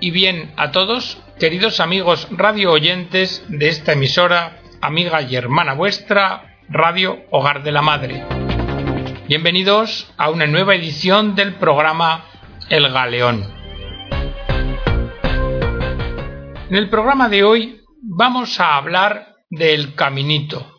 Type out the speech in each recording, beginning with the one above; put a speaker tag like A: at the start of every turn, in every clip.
A: y bien a todos, queridos amigos radio oyentes de esta emisora, amiga y hermana vuestra, Radio Hogar de la Madre. Bienvenidos a una nueva edición del programa El Galeón. En el programa de hoy vamos a hablar del caminito,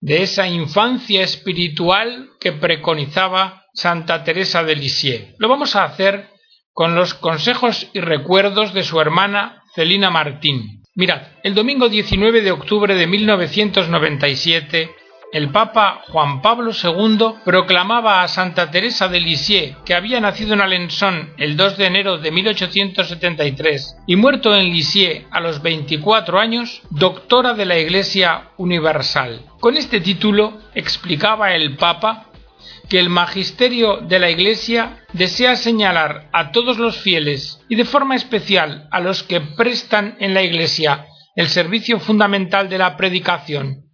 A: de esa infancia espiritual que preconizaba Santa Teresa de Lisieux. Lo vamos a hacer con los consejos y recuerdos de su hermana Celina Martín. Mirad, el domingo 19 de octubre de 1997, el Papa Juan Pablo II proclamaba a Santa Teresa de Lisieux, que había nacido en Alençon el 2 de enero de 1873 y muerto en Lisieux a los 24 años, doctora de la Iglesia Universal. Con este título explicaba el Papa que el magisterio de la Iglesia desea señalar a todos los fieles y de forma especial a los que prestan en la Iglesia el servicio fundamental de la predicación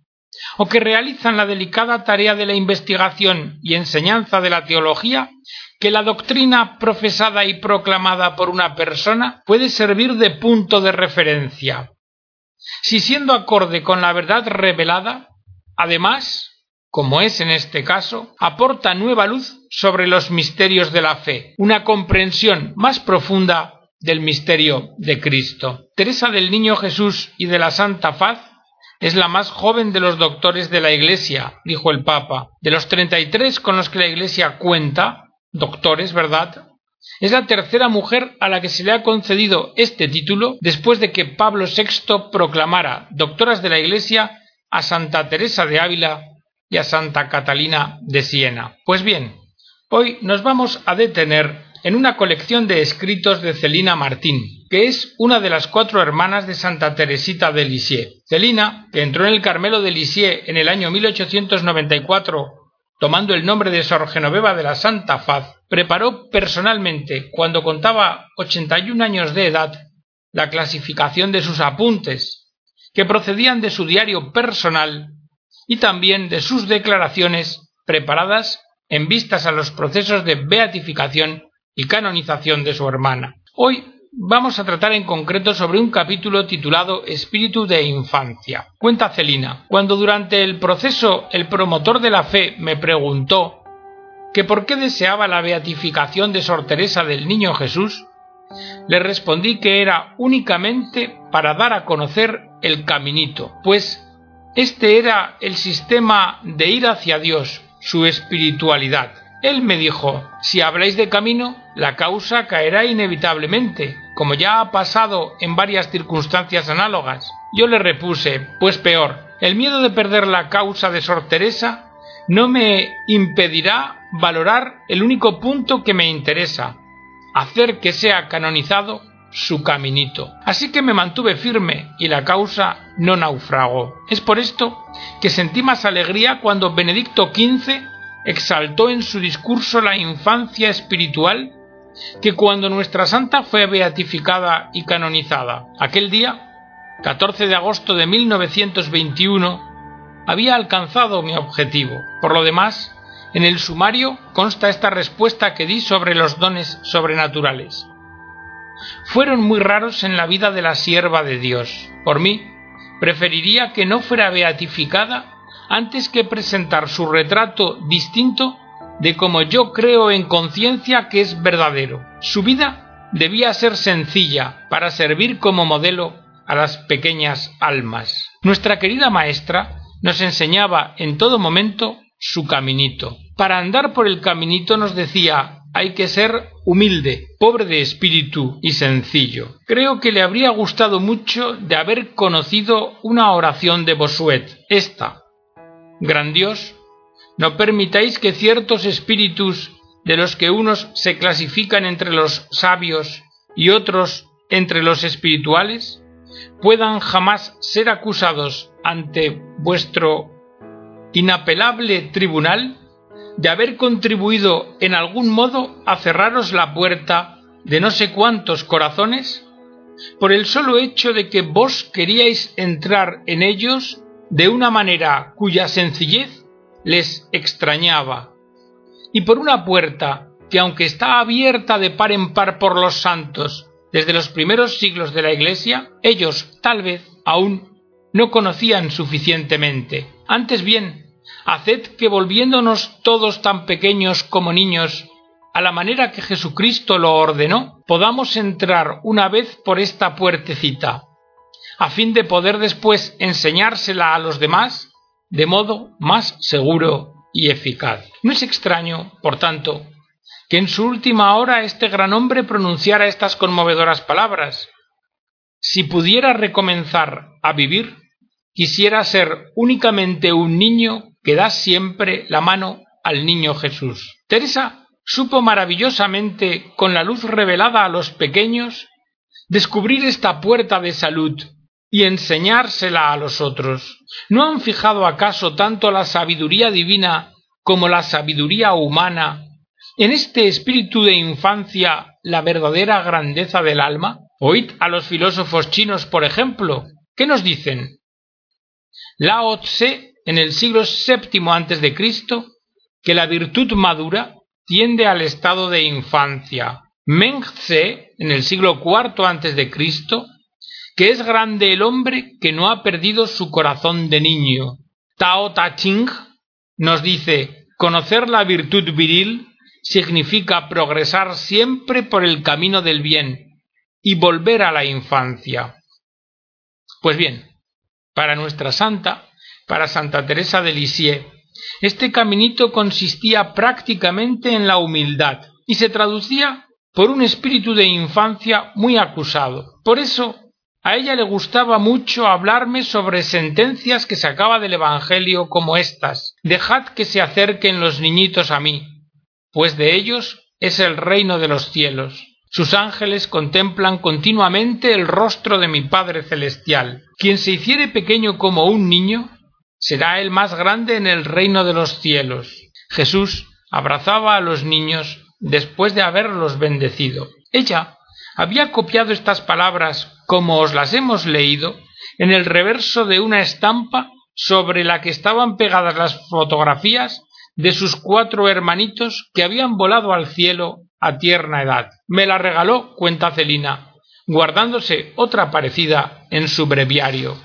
A: o que realizan la delicada tarea de la investigación y enseñanza de la teología, que la doctrina profesada y proclamada por una persona puede servir de punto de referencia. Si siendo acorde con la verdad revelada, además, como es en este caso, aporta nueva luz sobre los misterios de la fe, una comprensión más profunda del misterio de Cristo. Teresa del Niño Jesús y de la Santa Faz es la más joven de los doctores de la Iglesia, dijo el Papa. De los treinta y tres con los que la Iglesia cuenta, doctores, ¿verdad? Es la tercera mujer a la que se le ha concedido este título después de que Pablo VI proclamara doctoras de la Iglesia a Santa Teresa de Ávila y a Santa Catalina de Siena. Pues bien, hoy nos vamos a detener en una colección de escritos de Celina Martín, que es una de las cuatro hermanas de Santa Teresita de Lisieux. Celina, que entró en el Carmelo de Lisieux en el año 1894, tomando el nombre de Sor Genoveva de la Santa Faz, preparó personalmente, cuando contaba 81 años de edad, la clasificación de sus apuntes, que procedían de su diario personal y también de sus declaraciones preparadas en vistas a los procesos de beatificación y canonización de su hermana. Hoy vamos a tratar en concreto sobre un capítulo titulado Espíritu de Infancia. Cuenta Celina, cuando durante el proceso el promotor de la fe me preguntó que por qué deseaba la beatificación de Sor Teresa del Niño Jesús, le respondí que era únicamente para dar a conocer el caminito, pues este era el sistema de ir hacia Dios, su espiritualidad. Él me dijo, si habláis de camino, la causa caerá inevitablemente, como ya ha pasado en varias circunstancias análogas. Yo le repuse, pues peor, el miedo de perder la causa de Sor Teresa no me impedirá valorar el único punto que me interesa, hacer que sea canonizado su caminito. Así que me mantuve firme y la causa no naufragó. Es por esto que sentí más alegría cuando Benedicto XV exaltó en su discurso la infancia espiritual que cuando nuestra santa fue beatificada y canonizada. Aquel día, 14 de agosto de 1921, había alcanzado mi objetivo. Por lo demás, en el sumario consta esta respuesta que di sobre los dones sobrenaturales fueron muy raros en la vida de la sierva de Dios. Por mí, preferiría que no fuera beatificada antes que presentar su retrato distinto de como yo creo en conciencia que es verdadero. Su vida debía ser sencilla para servir como modelo a las pequeñas almas. Nuestra querida maestra nos enseñaba en todo momento su caminito. Para andar por el caminito nos decía hay que ser humilde, pobre de espíritu y sencillo. Creo que le habría gustado mucho de haber conocido una oración de Bosuet, esta. Gran Dios, no permitáis que ciertos espíritus de los que unos se clasifican entre los sabios y otros entre los espirituales, puedan jamás ser acusados ante vuestro inapelable tribunal de haber contribuido en algún modo a cerraros la puerta de no sé cuántos corazones por el solo hecho de que vos queríais entrar en ellos de una manera cuya sencillez les extrañaba, y por una puerta que aunque está abierta de par en par por los santos, desde los primeros siglos de la Iglesia, ellos tal vez aún no conocían suficientemente. Antes bien, haced que volviéndonos todos tan pequeños como niños, a la manera que Jesucristo lo ordenó, podamos entrar una vez por esta puertecita, a fin de poder después enseñársela a los demás de modo más seguro y eficaz. No es extraño, por tanto, que en su última hora este gran hombre pronunciara estas conmovedoras palabras. Si pudiera recomenzar a vivir, quisiera ser únicamente un niño que da siempre la mano al niño Jesús. Teresa supo maravillosamente, con la luz revelada a los pequeños, descubrir esta puerta de salud y enseñársela a los otros. ¿No han fijado acaso tanto la sabiduría divina como la sabiduría humana en este espíritu de infancia la verdadera grandeza del alma? Oíd a los filósofos chinos, por ejemplo, ¿qué nos dicen? Lao Tse, en el siglo VII antes de Cristo, que la virtud madura tiende al estado de infancia. Meng Tse, en el siglo IV antes de Cristo, que es grande el hombre que no ha perdido su corazón de niño. Tao Ta Ching nos dice conocer la virtud viril significa progresar siempre por el camino del bien y volver a la infancia. Pues bien, para nuestra santa, para Santa Teresa de Lisieux, este caminito consistía prácticamente en la humildad y se traducía por un espíritu de infancia muy acusado. Por eso a ella le gustaba mucho hablarme sobre sentencias que sacaba del Evangelio como estas Dejad que se acerquen los niñitos a mí, pues de ellos es el reino de los cielos. Sus ángeles contemplan continuamente el rostro de mi Padre Celestial. Quien se hiciere pequeño como un niño, será el más grande en el reino de los cielos. Jesús abrazaba a los niños después de haberlos bendecido. Ella había copiado estas palabras como os las hemos leído en el reverso de una estampa sobre la que estaban pegadas las fotografías de sus cuatro hermanitos que habían volado al cielo a tierna edad. Me la regaló, cuenta Celina, guardándose otra parecida en su breviario.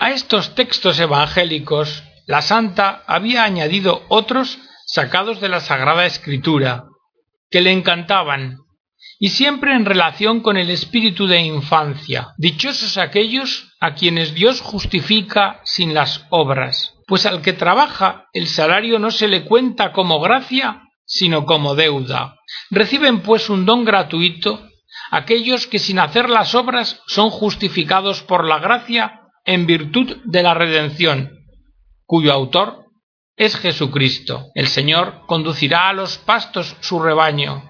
A: A estos textos evangélicos la santa había añadido otros sacados de la Sagrada Escritura, que le encantaban, y siempre en relación con el espíritu de infancia. Dichosos aquellos a quienes Dios justifica sin las obras, pues al que trabaja el salario no se le cuenta como gracia, sino como deuda. Reciben pues un don gratuito aquellos que sin hacer las obras son justificados por la gracia en virtud de la redención, cuyo autor es Jesucristo. El Señor conducirá a los pastos su rebaño,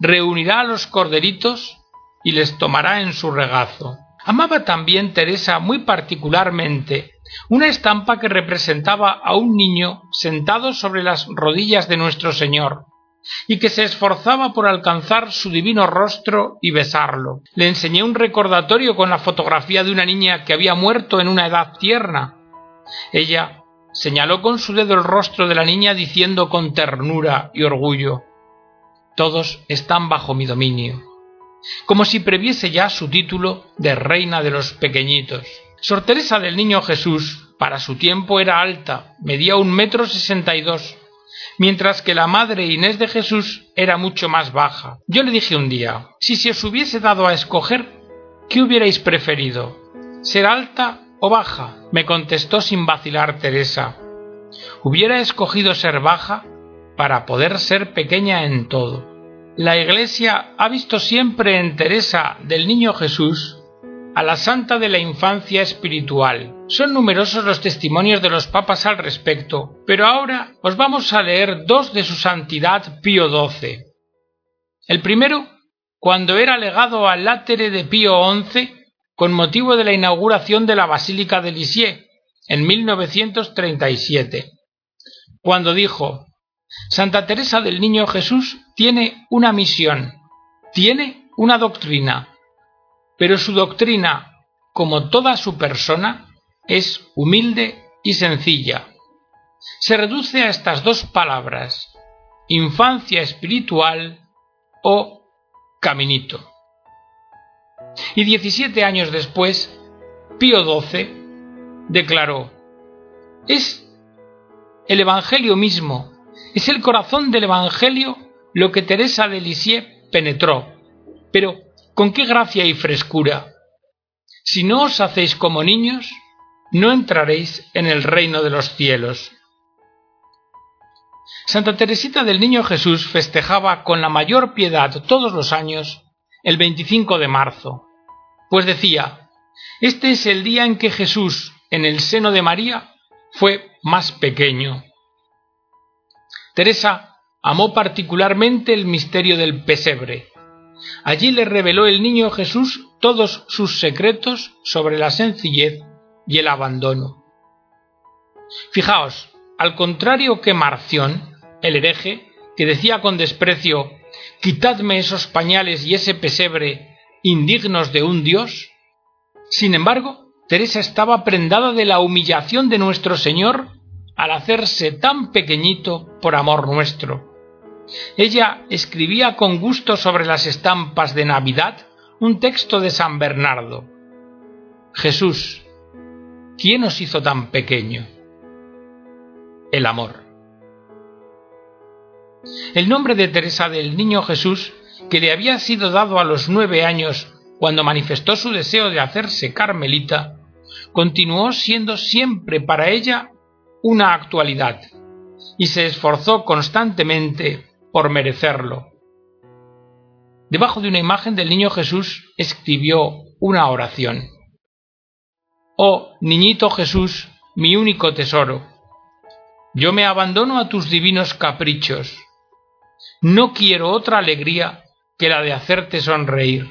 A: reunirá a los corderitos y les tomará en su regazo. Amaba también Teresa muy particularmente una estampa que representaba a un niño sentado sobre las rodillas de nuestro Señor, y que se esforzaba por alcanzar su divino rostro y besarlo. Le enseñé un recordatorio con la fotografía de una niña que había muerto en una edad tierna. Ella señaló con su dedo el rostro de la niña diciendo con ternura y orgullo Todos están bajo mi dominio, como si previese ya su título de reina de los pequeñitos. Sor Teresa del Niño Jesús, para su tiempo era alta, medía un metro sesenta y dos, mientras que la madre Inés de Jesús era mucho más baja. Yo le dije un día, si se os hubiese dado a escoger, ¿qué hubierais preferido? ¿Ser alta o baja? Me contestó sin vacilar Teresa. Hubiera escogido ser baja para poder ser pequeña en todo. La Iglesia ha visto siempre en Teresa del Niño Jesús a la santa de la infancia espiritual. Son numerosos los testimonios de los papas al respecto, pero ahora os vamos a leer dos de su santidad Pío XII. El primero, cuando era legado al látere de Pío XI con motivo de la inauguración de la Basílica de Lisieux en 1937, cuando dijo Santa Teresa del Niño Jesús tiene una misión, tiene una doctrina, pero su doctrina, como toda su persona, es humilde y sencilla. Se reduce a estas dos palabras, infancia espiritual o caminito. Y 17 años después, Pío XII declaró, es el Evangelio mismo, es el corazón del Evangelio lo que Teresa de Lisieux penetró. Pero, ¿con qué gracia y frescura? Si no os hacéis como niños, no entraréis en el reino de los cielos. Santa Teresita del Niño Jesús festejaba con la mayor piedad todos los años el 25 de marzo, pues decía, este es el día en que Jesús, en el seno de María, fue más pequeño. Teresa amó particularmente el misterio del pesebre. Allí le reveló el niño Jesús todos sus secretos sobre la sencillez y el abandono. Fijaos, al contrario que Marción, el hereje, que decía con desprecio Quitadme esos pañales y ese pesebre indignos de un Dios. Sin embargo, Teresa estaba prendada de la humillación de nuestro Señor al hacerse tan pequeñito por amor nuestro. Ella escribía con gusto sobre las estampas de Navidad un texto de San Bernardo. Jesús, ¿quién os hizo tan pequeño? El amor. El nombre de Teresa del Niño Jesús, que le había sido dado a los nueve años cuando manifestó su deseo de hacerse carmelita, continuó siendo siempre para ella una actualidad, y se esforzó constantemente por merecerlo. Debajo de una imagen del Niño Jesús escribió una oración. Oh, Niñito Jesús, mi único tesoro, yo me abandono a tus divinos caprichos, no quiero otra alegría que la de hacerte sonreír.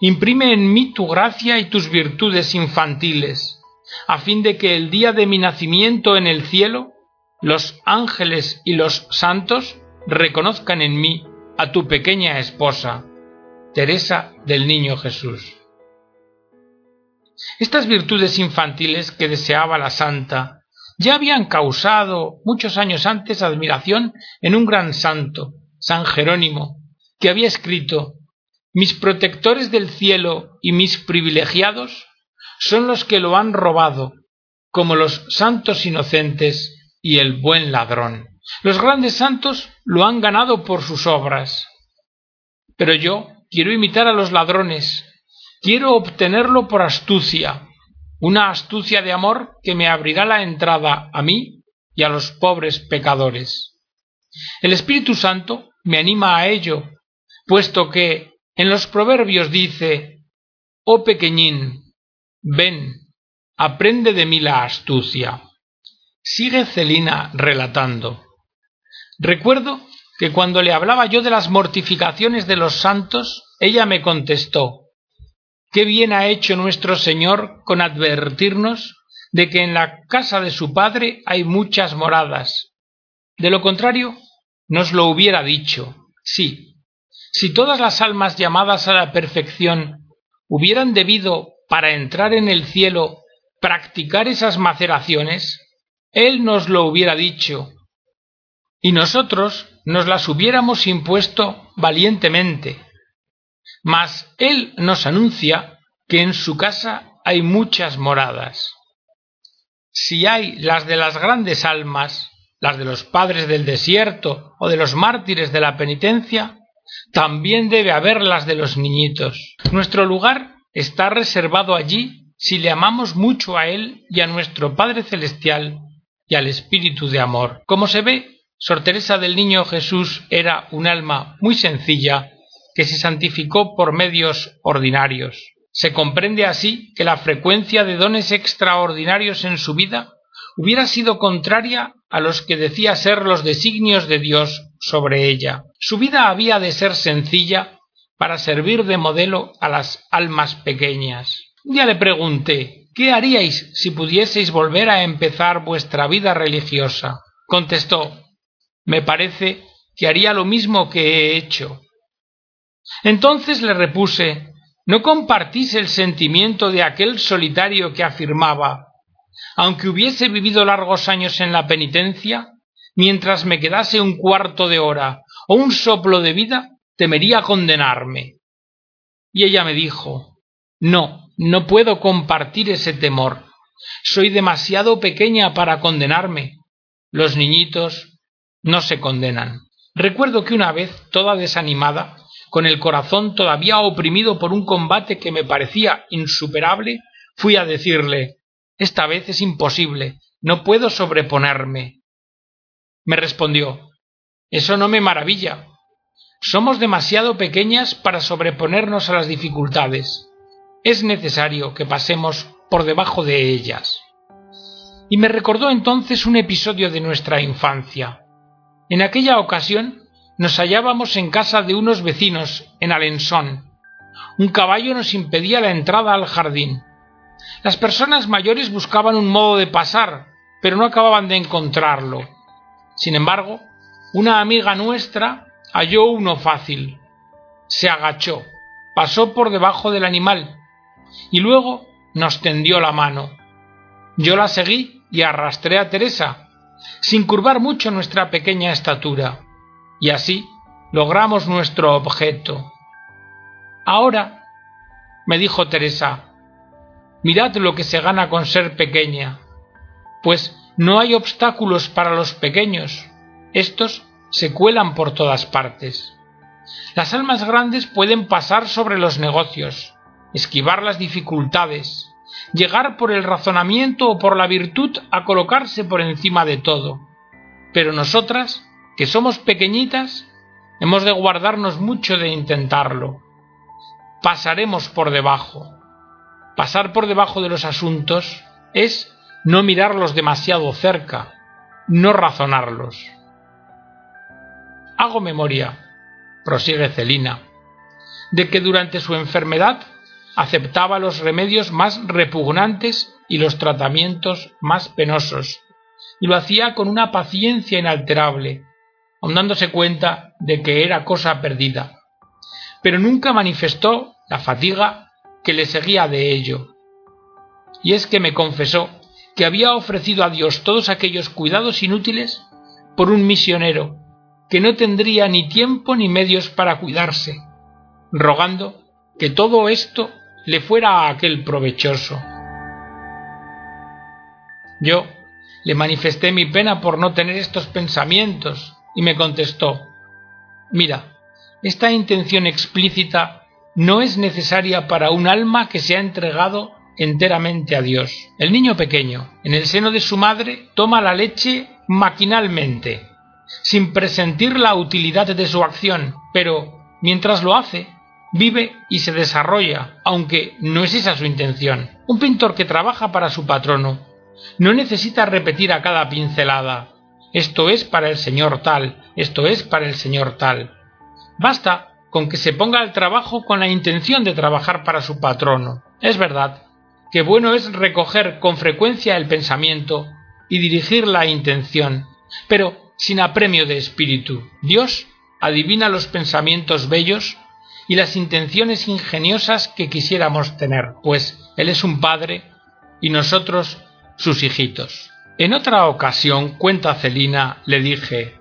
A: Imprime en mí tu gracia y tus virtudes infantiles, a fin de que el día de mi nacimiento en el cielo, los ángeles y los santos reconozcan en mí a tu pequeña esposa, Teresa del Niño Jesús. Estas virtudes infantiles que deseaba la santa ya habían causado muchos años antes admiración en un gran santo, San Jerónimo, que había escrito Mis protectores del cielo y mis privilegiados son los que lo han robado, como los santos inocentes y el buen ladrón. Los grandes santos lo han ganado por sus obras. Pero yo quiero imitar a los ladrones, quiero obtenerlo por astucia, una astucia de amor que me abrirá la entrada a mí y a los pobres pecadores. El Espíritu Santo me anima a ello, puesto que en los proverbios dice Oh pequeñín, ven, aprende de mí la astucia. Sigue Celina relatando. Recuerdo que cuando le hablaba yo de las mortificaciones de los santos, ella me contestó Qué bien ha hecho nuestro Señor con advertirnos de que en la casa de su Padre hay muchas moradas. De lo contrario, nos lo hubiera dicho. Sí, si todas las almas llamadas a la perfección hubieran debido, para entrar en el cielo, practicar esas maceraciones, Él nos lo hubiera dicho, y nosotros nos las hubiéramos impuesto valientemente. Mas Él nos anuncia que en su casa hay muchas moradas. Si hay las de las grandes almas, las de los padres del desierto o de los mártires de la penitencia, también debe haber las de los niñitos. Nuestro lugar está reservado allí si le amamos mucho a Él y a nuestro Padre Celestial y al Espíritu de Amor. Como se ve, Sor Teresa del Niño Jesús era un alma muy sencilla que se santificó por medios ordinarios. Se comprende así que la frecuencia de dones extraordinarios en su vida hubiera sido contraria a los que decía ser los designios de Dios sobre ella. Su vida había de ser sencilla para servir de modelo a las almas pequeñas. Un día le pregunté ¿Qué haríais si pudieseis volver a empezar vuestra vida religiosa? Contestó Me parece que haría lo mismo que he hecho, entonces le repuse ¿No compartís el sentimiento de aquel solitario que afirmaba aunque hubiese vivido largos años en la penitencia, mientras me quedase un cuarto de hora o un soplo de vida, temería condenarme? y ella me dijo No, no puedo compartir ese temor. Soy demasiado pequeña para condenarme. Los niñitos no se condenan. Recuerdo que una vez, toda desanimada, con el corazón todavía oprimido por un combate que me parecía insuperable, fui a decirle Esta vez es imposible, no puedo sobreponerme. Me respondió Eso no me maravilla. Somos demasiado pequeñas para sobreponernos a las dificultades. Es necesario que pasemos por debajo de ellas. Y me recordó entonces un episodio de nuestra infancia. En aquella ocasión nos hallábamos en casa de unos vecinos en Alençon. Un caballo nos impedía la entrada al jardín. Las personas mayores buscaban un modo de pasar, pero no acababan de encontrarlo. Sin embargo, una amiga nuestra halló uno fácil. Se agachó, pasó por debajo del animal y luego nos tendió la mano. Yo la seguí y arrastré a Teresa, sin curvar mucho nuestra pequeña estatura, y así logramos nuestro objeto. Ahora, me dijo Teresa, mirad lo que se gana con ser pequeña, pues no hay obstáculos para los pequeños, estos se cuelan por todas partes. Las almas grandes pueden pasar sobre los negocios, esquivar las dificultades, llegar por el razonamiento o por la virtud a colocarse por encima de todo. Pero nosotras, que somos pequeñitas, hemos de guardarnos mucho de intentarlo. Pasaremos por debajo. Pasar por debajo de los asuntos es no mirarlos demasiado cerca, no razonarlos. Hago memoria, prosigue Celina, de que durante su enfermedad aceptaba los remedios más repugnantes y los tratamientos más penosos, y lo hacía con una paciencia inalterable, aun dándose cuenta de que era cosa perdida. Pero nunca manifestó la fatiga que le seguía de ello. Y es que me confesó que había ofrecido a Dios todos aquellos cuidados inútiles por un misionero que no tendría ni tiempo ni medios para cuidarse, rogando que todo esto le fuera a aquel provechoso. Yo le manifesté mi pena por no tener estos pensamientos y me contestó Mira, esta intención explícita no es necesaria para un alma que se ha entregado enteramente a Dios. El niño pequeño, en el seno de su madre, toma la leche maquinalmente, sin presentir la utilidad de su acción, pero mientras lo hace, vive y se desarrolla, aunque no es esa su intención. Un pintor que trabaja para su patrono no necesita repetir a cada pincelada esto es para el señor tal, esto es para el señor tal. Basta con que se ponga al trabajo con la intención de trabajar para su patrono. Es verdad que bueno es recoger con frecuencia el pensamiento y dirigir la intención, pero sin apremio de espíritu. Dios adivina los pensamientos bellos y las intenciones ingeniosas que quisiéramos tener, pues Él es un padre y nosotros sus hijitos. En otra ocasión, cuenta Celina, le dije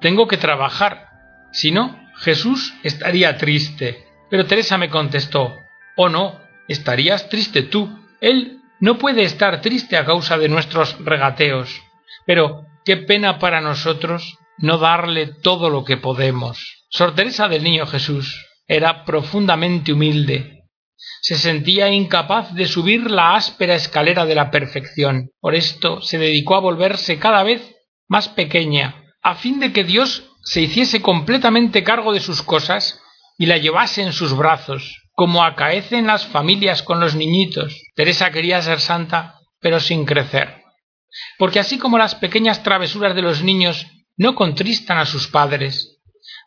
A: Tengo que trabajar, si no, Jesús estaría triste. Pero Teresa me contestó Oh no, estarías triste tú. Él no puede estar triste a causa de nuestros regateos. Pero qué pena para nosotros no darle todo lo que podemos. Sor Teresa del Niño Jesús era profundamente humilde. Se sentía incapaz de subir la áspera escalera de la perfección. Por esto se dedicó a volverse cada vez más pequeña, a fin de que Dios se hiciese completamente cargo de sus cosas y la llevase en sus brazos, como acaecen las familias con los niñitos. Teresa quería ser santa, pero sin crecer. Porque así como las pequeñas travesuras de los niños no contristan a sus padres,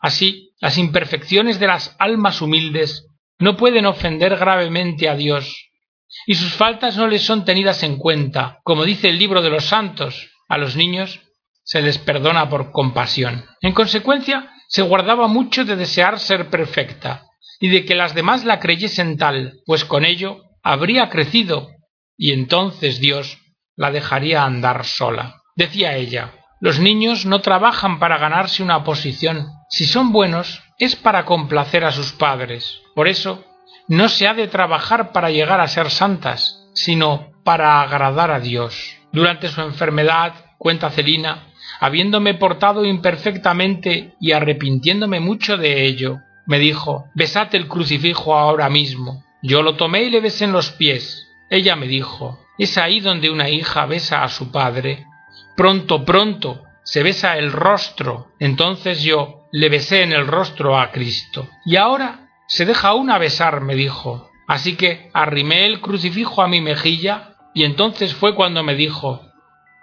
A: Así, las imperfecciones de las almas humildes no pueden ofender gravemente a Dios, y sus faltas no les son tenidas en cuenta. Como dice el libro de los santos, a los niños se les perdona por compasión. En consecuencia, se guardaba mucho de desear ser perfecta, y de que las demás la creyesen tal, pues con ello habría crecido, y entonces Dios la dejaría andar sola. Decía ella, los niños no trabajan para ganarse una posición. Si son buenos, es para complacer a sus padres. Por eso, no se ha de trabajar para llegar a ser santas, sino para agradar a Dios. Durante su enfermedad, cuenta Celina, habiéndome portado imperfectamente y arrepintiéndome mucho de ello, me dijo Besate el crucifijo ahora mismo. Yo lo tomé y le besé en los pies. Ella me dijo ¿Es ahí donde una hija besa a su padre? Pronto, pronto, se besa el rostro. Entonces yo le besé en el rostro a Cristo. Y ahora se deja una besar, me dijo. Así que arrimé el crucifijo a mi mejilla y entonces fue cuando me dijo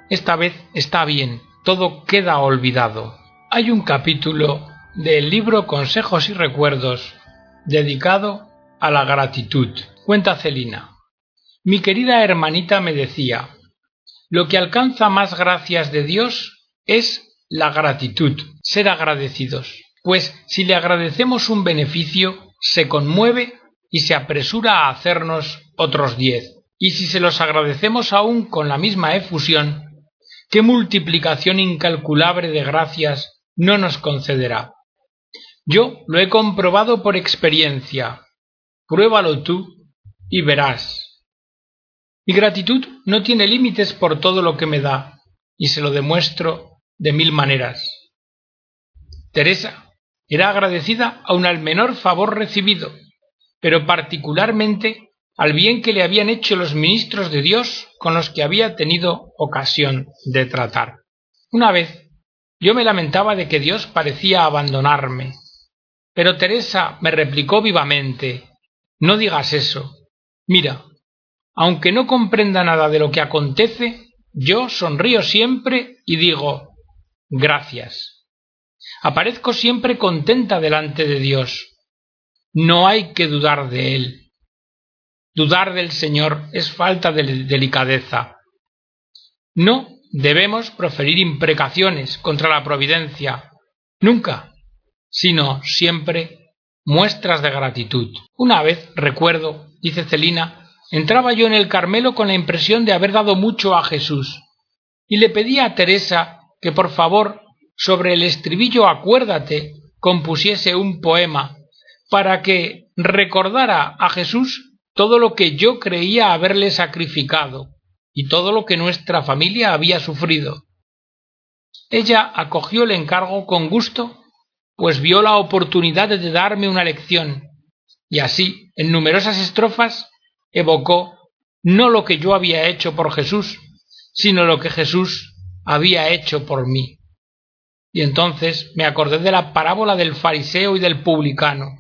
A: Esta vez está bien, todo queda olvidado. Hay un capítulo del libro Consejos y Recuerdos dedicado a la gratitud. Cuenta Celina. Mi querida hermanita me decía lo que alcanza más gracias de Dios es la gratitud, ser agradecidos, pues si le agradecemos un beneficio, se conmueve y se apresura a hacernos otros diez. Y si se los agradecemos aún con la misma efusión, qué multiplicación incalculable de gracias no nos concederá. Yo lo he comprobado por experiencia. Pruébalo tú y verás. Mi gratitud no tiene límites por todo lo que me da, y se lo demuestro de mil maneras. Teresa era agradecida aun al menor favor recibido, pero particularmente al bien que le habían hecho los ministros de Dios con los que había tenido ocasión de tratar. Una vez yo me lamentaba de que Dios parecía abandonarme, pero Teresa me replicó vivamente No digas eso. Mira, aunque no comprenda nada de lo que acontece, yo sonrío siempre y digo Gracias. Aparezco siempre contenta delante de Dios. No hay que dudar de Él. Dudar del Señor es falta de delicadeza. No debemos proferir imprecaciones contra la providencia, nunca, sino siempre muestras de gratitud. Una vez, recuerdo, dice Celina, entraba yo en el Carmelo con la impresión de haber dado mucho a Jesús, y le pedí a Teresa que por favor sobre el estribillo acuérdate compusiese un poema para que recordara a Jesús todo lo que yo creía haberle sacrificado y todo lo que nuestra familia había sufrido. Ella acogió el encargo con gusto, pues vio la oportunidad de darme una lección, y así, en numerosas estrofas, evocó no lo que yo había hecho por Jesús, sino lo que Jesús había hecho por mí. Y entonces me acordé de la parábola del fariseo y del publicano,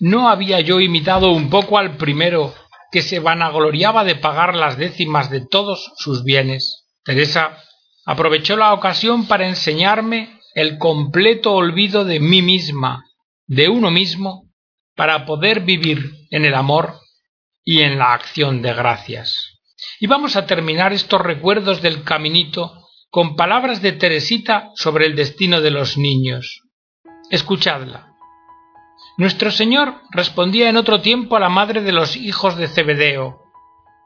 A: ¿No había yo imitado un poco al primero que se vanagloriaba de pagar las décimas de todos sus bienes? Teresa aprovechó la ocasión para enseñarme el completo olvido de mí misma, de uno mismo, para poder vivir en el amor y en la acción de gracias. Y vamos a terminar estos recuerdos del caminito con palabras de Teresita sobre el destino de los niños. Escuchadla. Nuestro Señor respondía en otro tiempo a la madre de los hijos de Zebedeo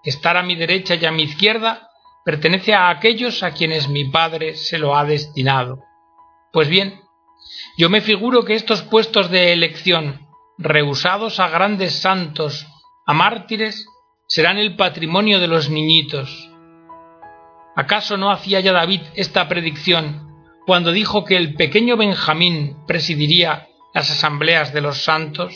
A: Estar a mi derecha y a mi izquierda pertenece a aquellos a quienes mi Padre se lo ha destinado. Pues bien, yo me figuro que estos puestos de elección, rehusados a grandes santos, a mártires, serán el patrimonio de los niñitos. ¿Acaso no hacía ya David esta predicción cuando dijo que el pequeño Benjamín presidiría las asambleas de los santos?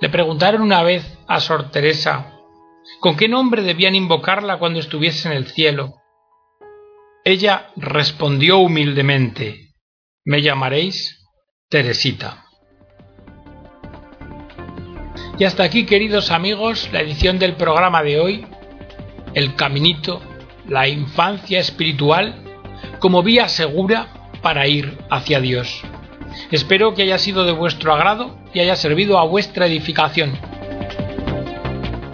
A: Le preguntaron una vez a Sor Teresa con qué nombre debían invocarla cuando estuviese en el cielo. Ella respondió humildemente Me llamaréis Teresita. Y hasta aquí, queridos amigos, la edición del programa de hoy, El Caminito, la infancia espiritual, como vía segura para ir hacia Dios. Espero que haya sido de vuestro agrado y haya servido a vuestra edificación.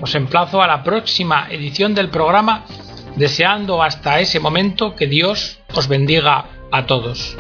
A: Os emplazo a la próxima edición del programa, deseando hasta ese momento que Dios os bendiga a todos.